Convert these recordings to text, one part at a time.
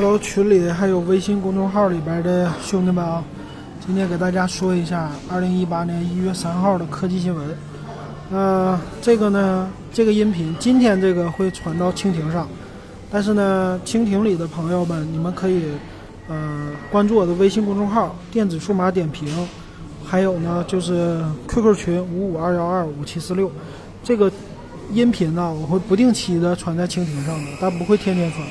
Hello，群里还有微信公众号里边的兄弟们啊，今天给大家说一下二零一八年一月三号的科技新闻。呃，这个呢，这个音频今天这个会传到蜻蜓上，但是呢，蜻蜓里的朋友们，你们可以呃关注我的微信公众号“电子数码点评”，还有呢就是 QQ 群五五二幺二五七四六，这个音频呢我会不定期的传在蜻蜓上的，但不会天天传。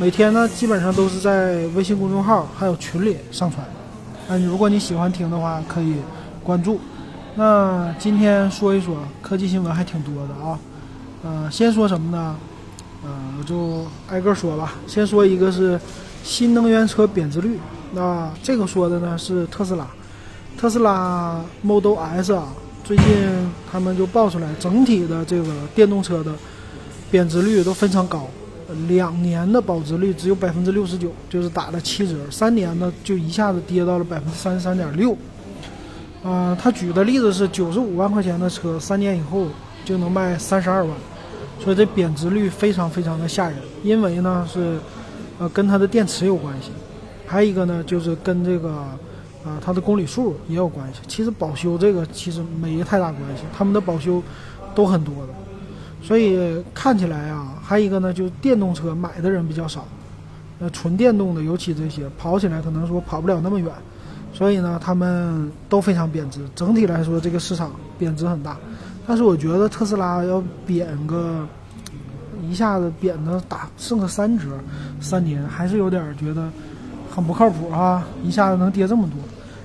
每天呢，基本上都是在微信公众号还有群里上传。嗯，如果你喜欢听的话，可以关注。那今天说一说科技新闻还挺多的啊。呃，先说什么呢？呃，我就挨个说吧。先说一个是新能源车贬值率。那这个说的呢是特斯拉，特斯拉 Model S 啊，最近他们就爆出来，整体的这个电动车的贬值率都非常高。两年的保值率只有百分之六十九，就是打了七折；三年呢，就一下子跌到了百分之三十三点六。啊，他举的例子是九十五万块钱的车，三年以后就能卖三十二万，所以这贬值率非常非常的吓人。因为呢是，呃，跟它的电池有关系，还有一个呢就是跟这个，啊，它的公里数也有关系。其实保修这个其实没太大关系，他们的保修都很多的。所以看起来啊，还有一个呢，就是电动车买的人比较少，呃，纯电动的，尤其这些跑起来可能说跑不了那么远，所以呢，他们都非常贬值。整体来说，这个市场贬值很大。但是我觉得特斯拉要贬个一下子贬的打剩个三折，三年还是有点觉得很不靠谱啊，一下子能跌这么多。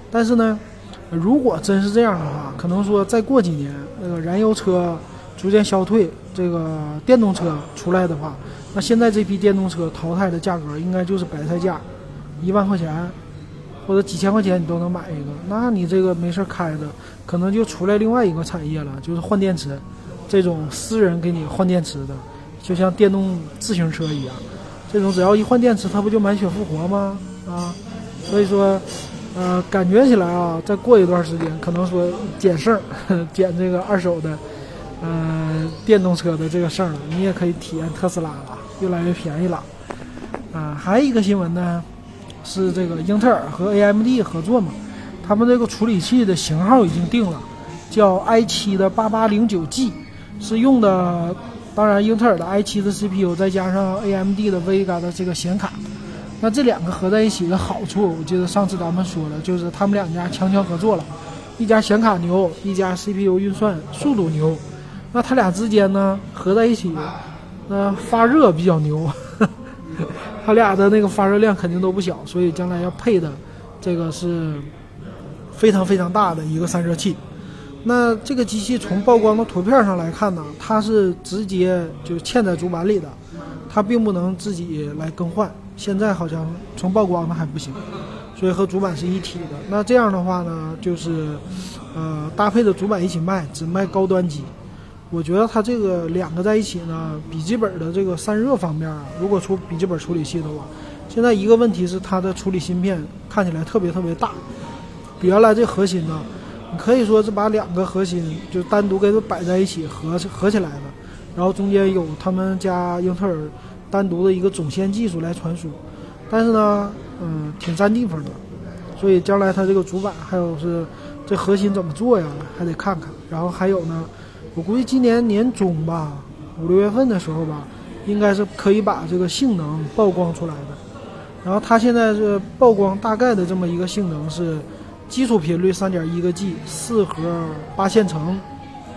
但是呢，如果真是这样的话，可能说再过几年，那个燃油车逐渐消退。这个电动车出来的话，那现在这批电动车淘汰的价格应该就是白菜价，一万块钱或者几千块钱你都能买一个。那你这个没事开的，可能就出来另外一个产业了，就是换电池，这种私人给你换电池的，就像电动自行车一样，这种只要一换电池，它不就满血复活吗？啊，所以说，呃，感觉起来啊，再过一段时间，可能说捡剩，捡这个二手的。嗯，电动车的这个事儿了，你也可以体验特斯拉了，越来越便宜了。啊，还有一个新闻呢，是这个英特尔和 AMD 合作嘛，他们这个处理器的型号已经定了，叫 i7 的 8809G，是用的，当然英特尔的 i7 的 CPU 再加上 AMD 的 Vega 的这个显卡，那这两个合在一起的好处，我记得上次咱们说了，就是他们两家强强合作了，一家显卡牛，一家 CPU 运算速度牛。那它俩之间呢，合在一起，那发热比较牛，它俩的那个发热量肯定都不小，所以将来要配的，这个是非常非常大的一个散热器。那这个机器从曝光的图片上来看呢，它是直接就嵌在主板里的，它并不能自己来更换。现在好像从曝光的还不行，所以和主板是一体的。那这样的话呢，就是呃搭配着主板一起卖，只卖高端机。我觉得它这个两个在一起呢，笔记本的这个散热方面啊，如果出笔记本处理器的话，现在一个问题是它的处理芯片看起来特别特别大，比原来这核心呢，你可以说是把两个核心就单独给它摆在一起合合起来了，然后中间有他们家英特尔单独的一个总线技术来传输，但是呢，嗯，挺占地方的，所以将来它这个主板还有是这核心怎么做呀，还得看看，然后还有呢。我估计今年年中吧，五六月份的时候吧，应该是可以把这个性能曝光出来的。然后它现在是曝光大概的这么一个性能是，基础频率三点一个 G，四核八线程，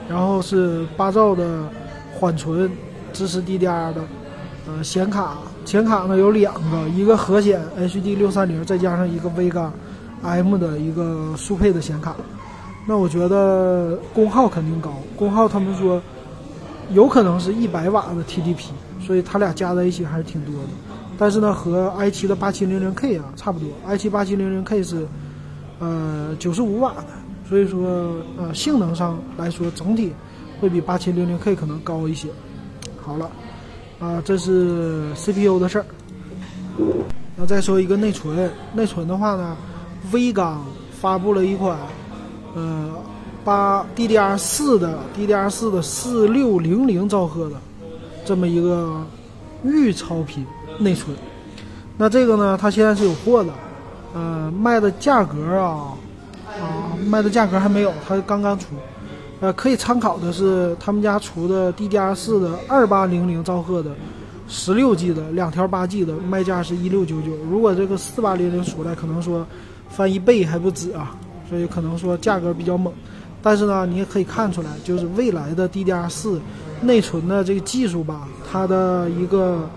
然后是八兆的缓存，支持 DDR 的，呃显卡，显卡呢有两个，一个核显 HD 六三零，再加上一个 V 杠 M 的一个速配的显卡。那我觉得功耗肯定高，功耗他们说有可能是一百瓦的 TDP，所以它俩加在一起还是挺多的。但是呢，和 i7 的 8700K 啊差不多，i7 8700K 是呃九十五瓦的，所以说呃性能上来说整体会比 8700K 可能高一些。好了，啊这是 CPU 的事儿。那再说一个内存，内存的话呢，威刚发布了一款。呃，八 DDR 四的 DDR 四的四六零零兆赫的这么一个预超频内存，那这个呢，它现在是有货的，呃，卖的价格啊，啊，卖的价格还没有，它刚刚出。呃，可以参考的是他们家出的 DDR4 的二八零零兆赫的十六 G 的两条八 G 的，卖价是一六九九。如果这个四八零零出来，可能说翻一倍还不止啊，所以可能说价格比较猛。但是呢，你也可以看出来，就是未来的 DDR4 内存的这个技术吧，它的一个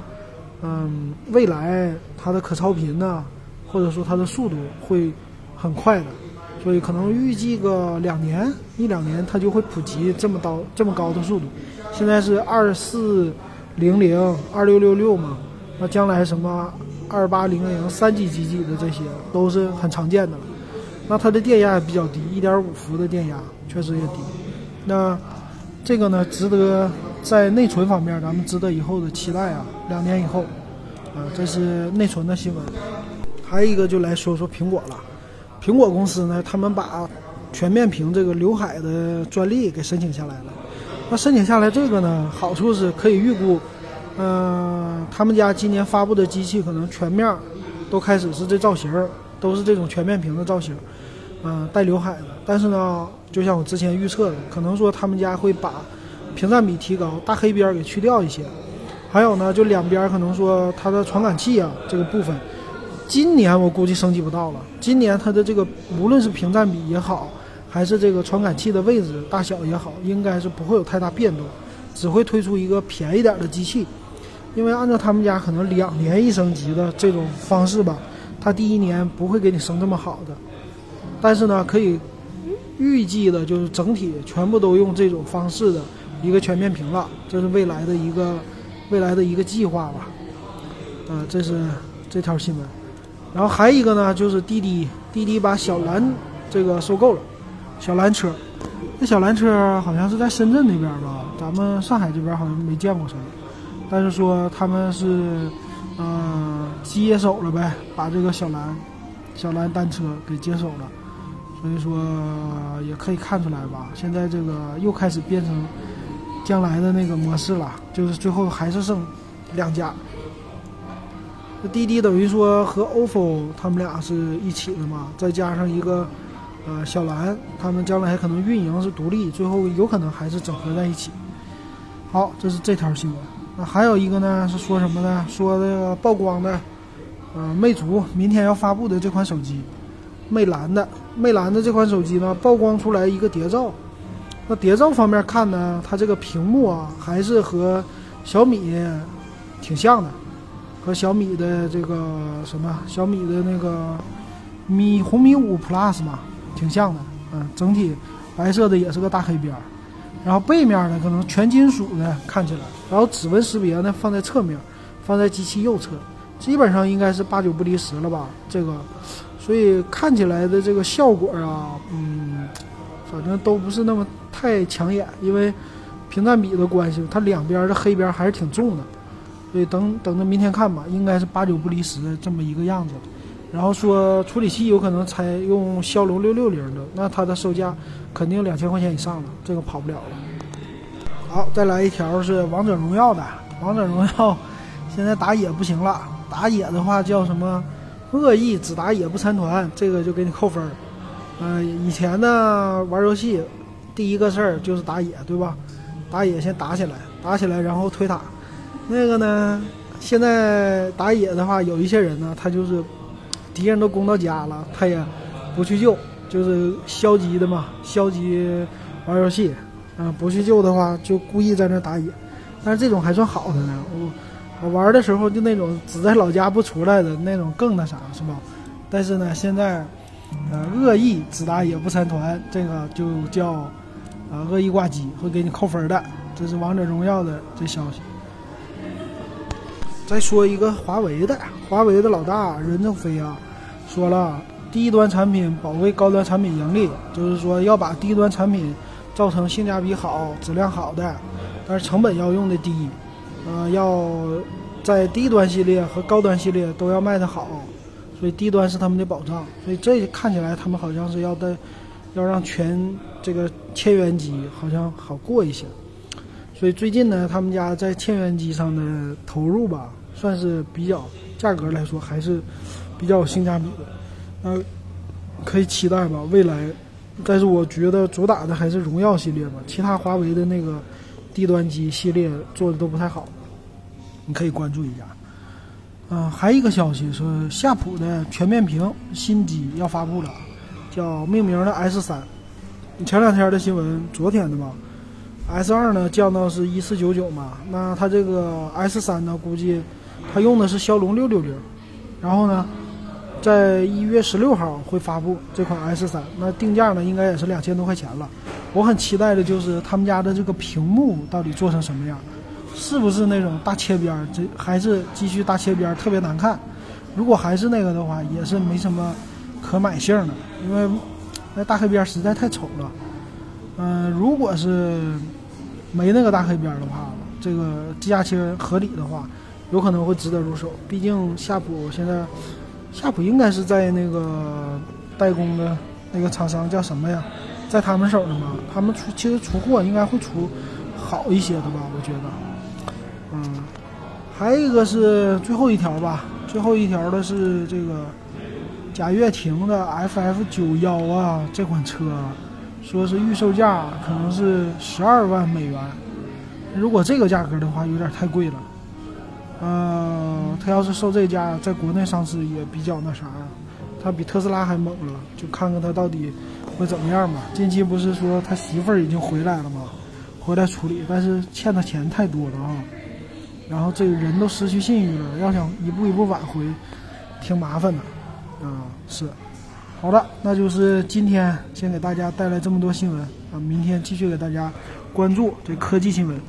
嗯，未来它的可超频呢，或者说它的速度会很快的。所以可能预计个两年一两年，它就会普及这么高这么高的速度。现在是二四零零二六六六嘛，那将来什么二八零零三 G 几 G 的这些都是很常见的了。那它的电压也比较低，一点五伏的电压确实也低。那这个呢，值得在内存方面，咱们值得以后的期待啊。两年以后，啊，这是内存的新闻。还有一个就来说说苹果了。苹果公司呢，他们把全面屏这个刘海的专利给申请下来了。那申请下来这个呢，好处是可以预估，嗯，他们家今年发布的机器可能全面都开始是这造型，都是这种全面屏的造型，嗯，带刘海的。但是呢，就像我之前预测的，可能说他们家会把屏占比提高，大黑边给去掉一些。还有呢，就两边可能说它的传感器啊这个部分。今年我估计升级不到了。今年它的这个无论是屏占比也好，还是这个传感器的位置大小也好，应该是不会有太大变动，只会推出一个便宜点的机器。因为按照他们家可能两年一升级的这种方式吧，它第一年不会给你升这么好的。但是呢，可以预计的就是整体全部都用这种方式的一个全面屏了，这是未来的一个未来的一个计划吧。呃，这是这条新闻。然后还一个呢，就是滴滴，滴滴把小蓝这个收购了，小蓝车，那小蓝车好像是在深圳那边吧，咱们上海这边好像没见过什么，但是说他们是，嗯，接手了呗，把这个小蓝，小蓝单车给接手了，所以说也可以看出来吧，现在这个又开始变成将来的那个模式了，就是最后还是剩两家。这滴滴等于说和 ofo 他们俩是一起的嘛，再加上一个，呃，小蓝，他们将来可能运营是独立，最后有可能还是整合在一起。好，这是这条新闻。那还有一个呢，是说什么呢？说这个曝光的，呃，魅族明天要发布的这款手机，魅蓝的，魅蓝的这款手机呢，曝光出来一个谍照。那谍照方面看呢，它这个屏幕啊，还是和小米挺像的。和小米的这个什么小米的那个米红米五 Plus 嘛，挺像的，嗯，整体白色的也是个大黑边儿，然后背面呢可能全金属的看起来，然后指纹识别呢放在侧面，放在机器右侧，基本上应该是八九不离十了吧，这个，所以看起来的这个效果啊，嗯，反正都不是那么太抢眼，因为屏占比的关系，它两边的黑边还是挺重的。所以等等着明天看吧，应该是八九不离十这么一个样子。然后说处理器有可能采用骁龙六六零的，那它的售价肯定两千块钱以上了，这个跑不了了。好，再来一条是王者荣耀的，王者荣耀 现在打野不行了，打野的话叫什么恶意只打野不参团，这个就给你扣分儿。嗯，以前呢玩游戏第一个事儿就是打野，对吧？打野先打起来，打起来然后推塔。那个呢？现在打野的话，有一些人呢，他就是敌人都攻到家了，他也不去救，就是消极的嘛，消极玩游戏，啊，不去救的话，就故意在那打野。但是这种还算好的呢，我我玩的时候就那种只在老家不出来的那种更那啥，是吧？但是呢，现在呃恶意只打野不参团，这个就叫啊恶意挂机，会给你扣分的。这是王者荣耀的这消息。再说一个华为的，华为的老大任正非啊，说了低端产品保卫高端产品盈利，就是说要把低端产品造成性价比好、质量好的，但是成本要用的低，呃，要在低端系列和高端系列都要卖得好，所以低端是他们的保障。所以这看起来他们好像是要在要让全这个千元机好像好过一些，所以最近呢，他们家在千元机上的投入吧。算是比较价格来说还是比较有性价比的。那可以期待吧，未来。但是我觉得主打的还是荣耀系列吧，其他华为的那个低端机系列做的都不太好，你可以关注一下。嗯，还有一个消息是夏普的全面屏新机要发布了，叫命名的 S 三。前两天的新闻，昨天的吧。S 二呢降到是一四九九嘛，那它这个 S 三呢，估计它用的是骁龙六六零，然后呢。在一月十六号会发布这款 S 三，那定价呢应该也是两千多块钱了。我很期待的就是他们家的这个屏幕到底做成什么样，是不是那种大切边儿，这还是继续大切边儿特别难看？如果还是那个的话，也是没什么可买性的，因为那大黑边实在太丑了。嗯，如果是没那个大黑边的话，这个价切合理的话，有可能会值得入手。毕竟夏普现在。夏普应该是在那个代工的那个厂商叫什么呀？在他们手上嘛，他们出其实出货应该会出好一些的吧？我觉得，还有一个是最后一条吧，最后一条的是这个贾跃亭的 FF 九幺啊，这款车说是预售价可能是十二万美元，如果这个价格的话，有点太贵了。嗯，他要是售这价，在国内上市也比较那啥呀，他比特斯拉还猛了，就看看他到底会怎么样吧。近期不是说他媳妇儿已经回来了吗？回来处理，但是欠他钱太多了啊。然后这个人都失去信誉了，要想一步一步挽回，挺麻烦的。啊，是。好的，那就是今天先给大家带来这么多新闻啊，明天继续给大家关注这科技新闻。